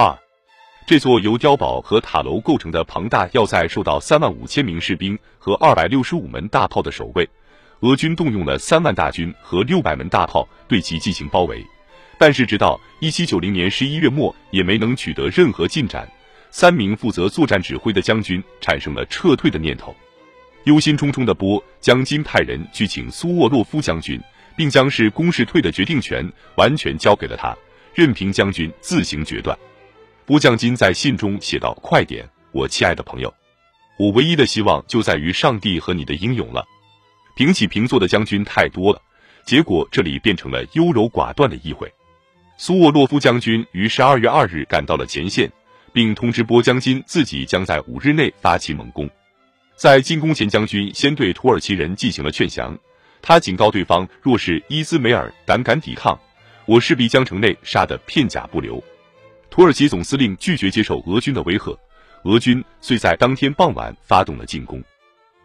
二，这座由碉堡和塔楼构成的庞大要塞受到三万五千名士兵和二百六十五门大炮的守卫，俄军动用了三万大军和六百门大炮对其进行包围，但是直到一七九零年十一月末也没能取得任何进展。三名负责作战指挥的将军产生了撤退的念头，忧心忡忡的波将金派人去请苏沃洛夫将军，并将是攻是退的决定权完全交给了他，任凭将军自行决断。波将金在信中写道：“快点，我亲爱的朋友，我唯一的希望就在于上帝和你的英勇了。平起平坐的将军太多了，结果这里变成了优柔寡断的议会。”苏沃洛夫将军于十二月二日赶到了前线。并通知波将军自己将在五日内发起猛攻。在进攻前，将军先对土耳其人进行了劝降。他警告对方，若是伊兹梅尔胆敢抵抗，我势必将城内杀得片甲不留。土耳其总司令拒绝接受俄军的威吓，俄军遂在当天傍晚发动了进攻。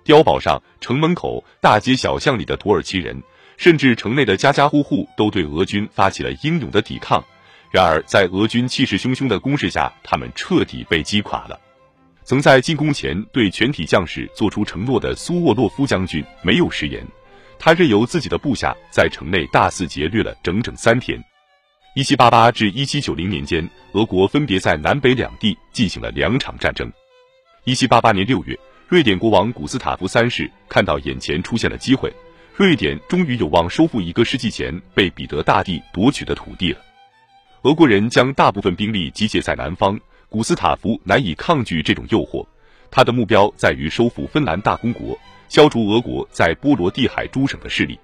碉堡上、城门口、大街小巷里的土耳其人，甚至城内的家家户户，都对俄军发起了英勇的抵抗。然而，在俄军气势汹汹的攻势下，他们彻底被击垮了。曾在进攻前对全体将士做出承诺的苏沃洛夫将军没有食言，他任由自己的部下在城内大肆劫掠了整整三天。一七八八至一七九零年间，俄国分别在南北两地进行了两场战争。一七八八年六月，瑞典国王古斯塔夫三世看到眼前出现了机会，瑞典终于有望收复一个世纪前被彼得大帝夺取的土地了。俄国人将大部分兵力集结在南方，古斯塔夫难以抗拒这种诱惑。他的目标在于收复芬兰大公国，消除俄国在波罗的海诸省的势力。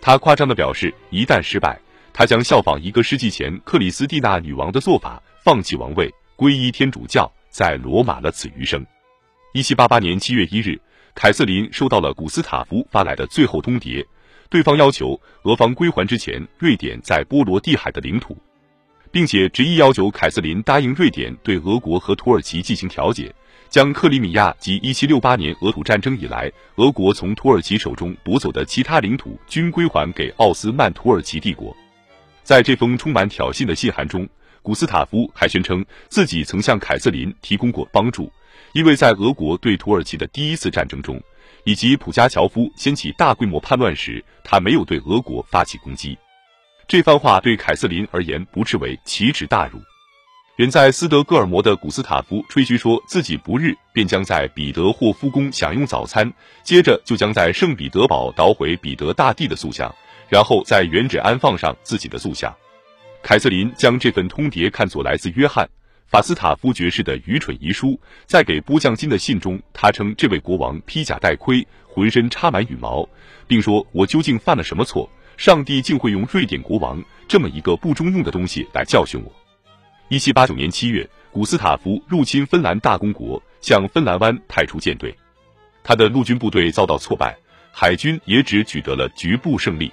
他夸张地表示，一旦失败，他将效仿一个世纪前克里斯蒂娜女王的做法，放弃王位，皈依天主教，在罗马了此余生。一七八八年七月一日，凯瑟琳收到了古斯塔夫发来的最后通牒，对方要求俄方归还之前瑞典在波罗的海的领土。并且执意要求凯瑟琳答应瑞典对俄国和土耳其进行调解，将克里米亚及1768年俄土战争以来俄国从土耳其手中夺走的其他领土均归还给奥斯曼土耳其帝国。在这封充满挑衅的信函中，古斯塔夫还宣称自己曾向凯瑟琳提供过帮助，因为在俄国对土耳其的第一次战争中，以及普加乔夫掀起大规模叛乱时，他没有对俄国发起攻击。这番话对凯瑟琳而言不至为奇耻大辱。远在斯德哥尔摩的古斯塔夫吹嘘说自己不日便将在彼得霍夫宫享用早餐，接着就将在圣彼得堡捣毁彼得大帝的塑像，然后在原址安放上自己的塑像。凯瑟琳将这份通牒看作来自约翰·法斯塔夫爵士的愚蠢遗书。在给波将金的信中，他称这位国王披甲戴盔，浑身插满羽毛，并说：“我究竟犯了什么错？”上帝竟会用瑞典国王这么一个不中用的东西来教训我。一七八九年七月，古斯塔夫入侵芬兰大公国，向芬兰湾派出舰队，他的陆军部队遭到挫败，海军也只取得了局部胜利。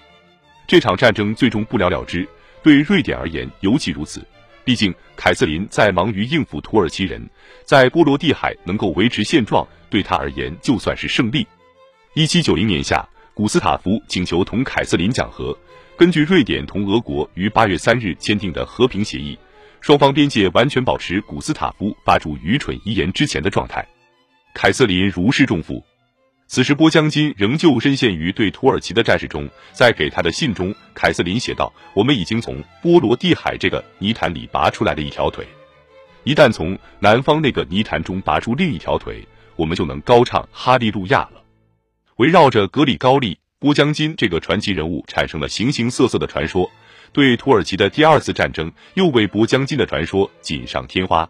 这场战争最终不了了之，对瑞典而言尤其如此。毕竟凯瑟琳在忙于应付土耳其人，在波罗的海能够维持现状，对他而言就算是胜利。一七九零年夏。古斯塔夫请求同凯瑟琳讲和。根据瑞典同俄国于八月三日签订的和平协议，双方边界完全保持古斯塔夫发出愚蠢遗言之前的状态。凯瑟琳如释重负。此时，波将军仍旧深陷于对土耳其的战事中。在给他的信中，凯瑟琳写道：“我们已经从波罗的海这个泥潭里拔出来了一条腿，一旦从南方那个泥潭中拔出另一条腿，我们就能高唱哈利路亚了。”围绕着格里高利·波将金这个传奇人物，产生了形形色色的传说。对土耳其的第二次战争，又为波将金的传说锦上添花。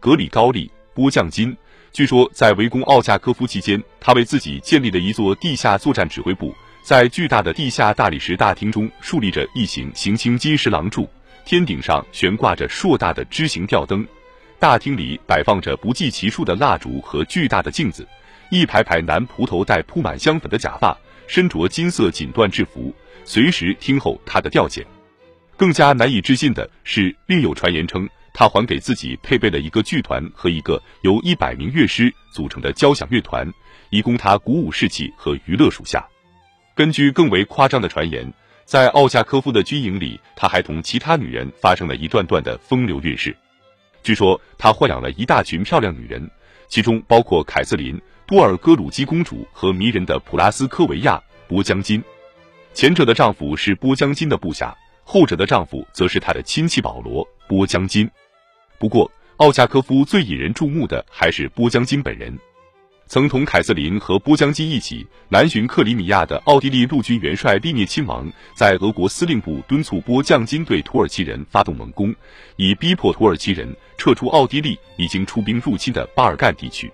格里高利·波将金，据说在围攻奥恰科夫期间，他为自己建立了一座地下作战指挥部。在巨大的地下大理石大厅中，竖立着一行行青金石廊柱，天顶上悬挂着硕大的枝形吊灯，大厅里摆放着不计其数的蜡烛和巨大的镜子。一排排男仆头戴铺满香粉的假发，身着金色锦缎制服，随时听候他的调遣。更加难以置信的是，另有传言称他还给自己配备了一个剧团和一个由一百名乐师组成的交响乐团，以供他鼓舞士气和娱乐属下。根据更为夸张的传言，在奥恰科夫的军营里，他还同其他女人发生了一段段的风流韵事。据说他豢养了一大群漂亮女人，其中包括凯瑟琳、多尔戈鲁基公主和迷人的普拉斯科维亚·波江金。前者的丈夫是波江金的部下，后者的丈夫则是他的亲戚保罗·波江金。不过，奥恰科夫最引人注目的还是波江金本人。曾同凯瑟琳和波江金一起南巡克里米亚的奥地利陆军元帅利涅亲王，在俄国司令部敦促波江金对土耳其人发动猛攻，以逼迫土耳其人撤出奥地利已经出兵入侵的巴尔干地区。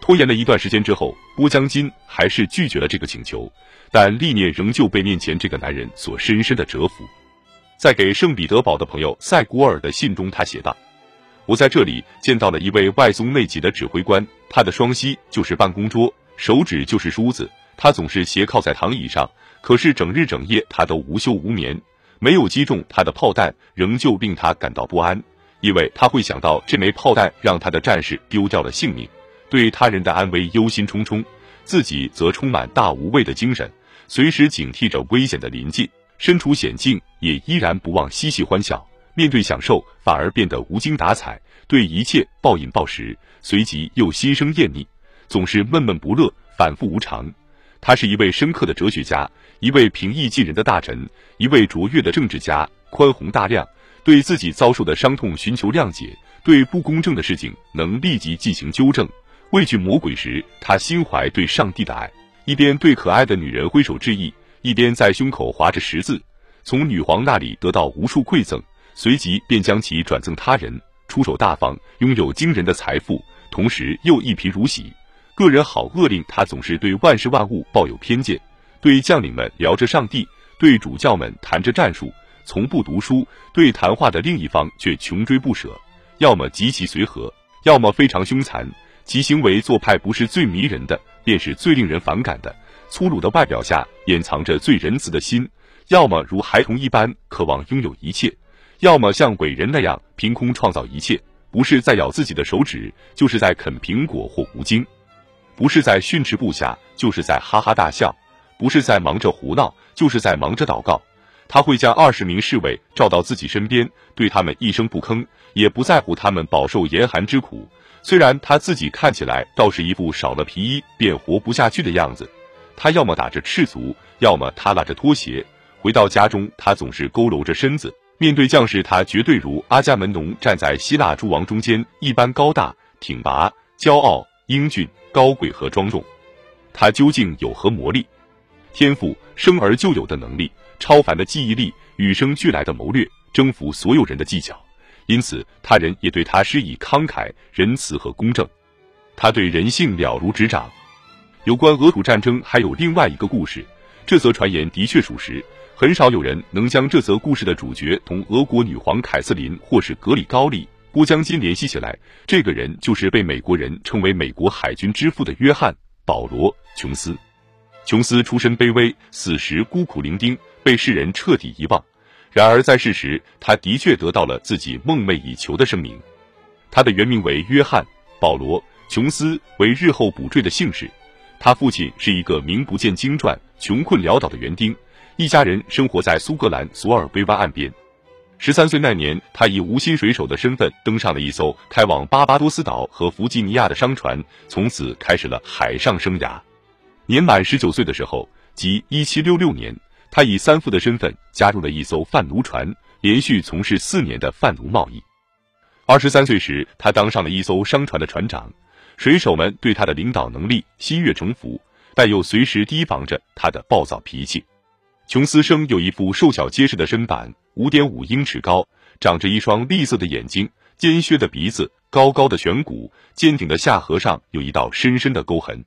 拖延了一段时间之后，波江金还是拒绝了这个请求，但利涅仍旧被面前这个男人所深深的折服。在给圣彼得堡的朋友塞古尔的信中，他写道。我在这里见到了一位外松内急的指挥官，他的双膝就是办公桌，手指就是梳子，他总是斜靠在躺椅上。可是整日整夜他都无休无眠，没有击中他的炮弹，仍旧令他感到不安，因为他会想到这枚炮弹让他的战士丢掉了性命，对他人的安危忧心忡忡，自己则充满大无畏的精神，随时警惕着危险的临近，身处险境也依然不忘嬉戏欢笑。面对享受，反而变得无精打采，对一切暴饮暴食，随即又心生厌腻，总是闷闷不乐，反复无常。他是一位深刻的哲学家，一位平易近人的大臣，一位卓越的政治家，宽宏大量，对自己遭受的伤痛寻求谅解，对不公正的事情能立即进行纠正。畏惧魔鬼时，他心怀对上帝的爱，一边对可爱的女人挥手致意，一边在胸口划着十字，从女皇那里得到无数馈赠。随即便将其转赠他人，出手大方，拥有惊人的财富，同时又一贫如洗。个人好恶令他总是对万事万物抱有偏见，对将领们聊着上帝，对主教们谈着战术，从不读书；对谈话的另一方却穷追不舍，要么极其随和，要么非常凶残。其行为做派不是最迷人的，便是最令人反感的。粗鲁的外表下掩藏着最仁慈的心，要么如孩童一般渴望拥有一切。要么像伟人那样凭空创造一切，不是在咬自己的手指，就是在啃苹果或无精；不是在训斥部下，就是在哈哈大笑；不是在忙着胡闹，就是在忙着祷告。他会将二十名侍卫召到自己身边，对他们一声不吭，也不在乎他们饱受严寒之苦。虽然他自己看起来倒是一副少了皮衣便活不下去的样子，他要么打着赤足，要么他拉着拖鞋。回到家中，他总是佝偻着身子。面对将士，他绝对如阿伽门农站在希腊诸王中间一般高大、挺拔、骄傲、英俊、高贵和庄重。他究竟有何魔力？天赋、生而就有的能力、超凡的记忆力、与生俱来的谋略、征服所有人的技巧。因此，他人也对他施以慷慨、仁慈和公正。他对人性了如指掌。有关俄土战争，还有另外一个故事，这则传言的确属实。很少有人能将这则故事的主角同俄国女皇凯瑟琳或是格里高利·波江金联系起来。这个人就是被美国人称为美国海军之父的约翰·保罗·琼斯。琼斯出身卑微，死时孤苦伶仃，被世人彻底遗忘。然而在世时，他的确得到了自己梦寐以求的声名。他的原名为约翰·保罗·琼斯，为日后补缀的姓氏。他父亲是一个名不见经传、穷困潦倒的园丁。一家人生活在苏格兰索尔威湾岸边。十三岁那年，他以无薪水手的身份登上了一艘开往巴巴多斯岛和弗吉尼亚的商船，从此开始了海上生涯。年满十九岁的时候，即一七六六年，他以三副的身份加入了一艘贩奴船，连续从事四年的贩奴贸易。二十三岁时，他当上了一艘商船的船长，水手们对他的领导能力心悦诚服，但又随时提防着他的暴躁脾气。琼斯生有一副瘦小结实的身板，五点五英尺高，长着一双栗色的眼睛，尖削的鼻子，高高的颧骨，坚挺的下颌上有一道深深的沟痕。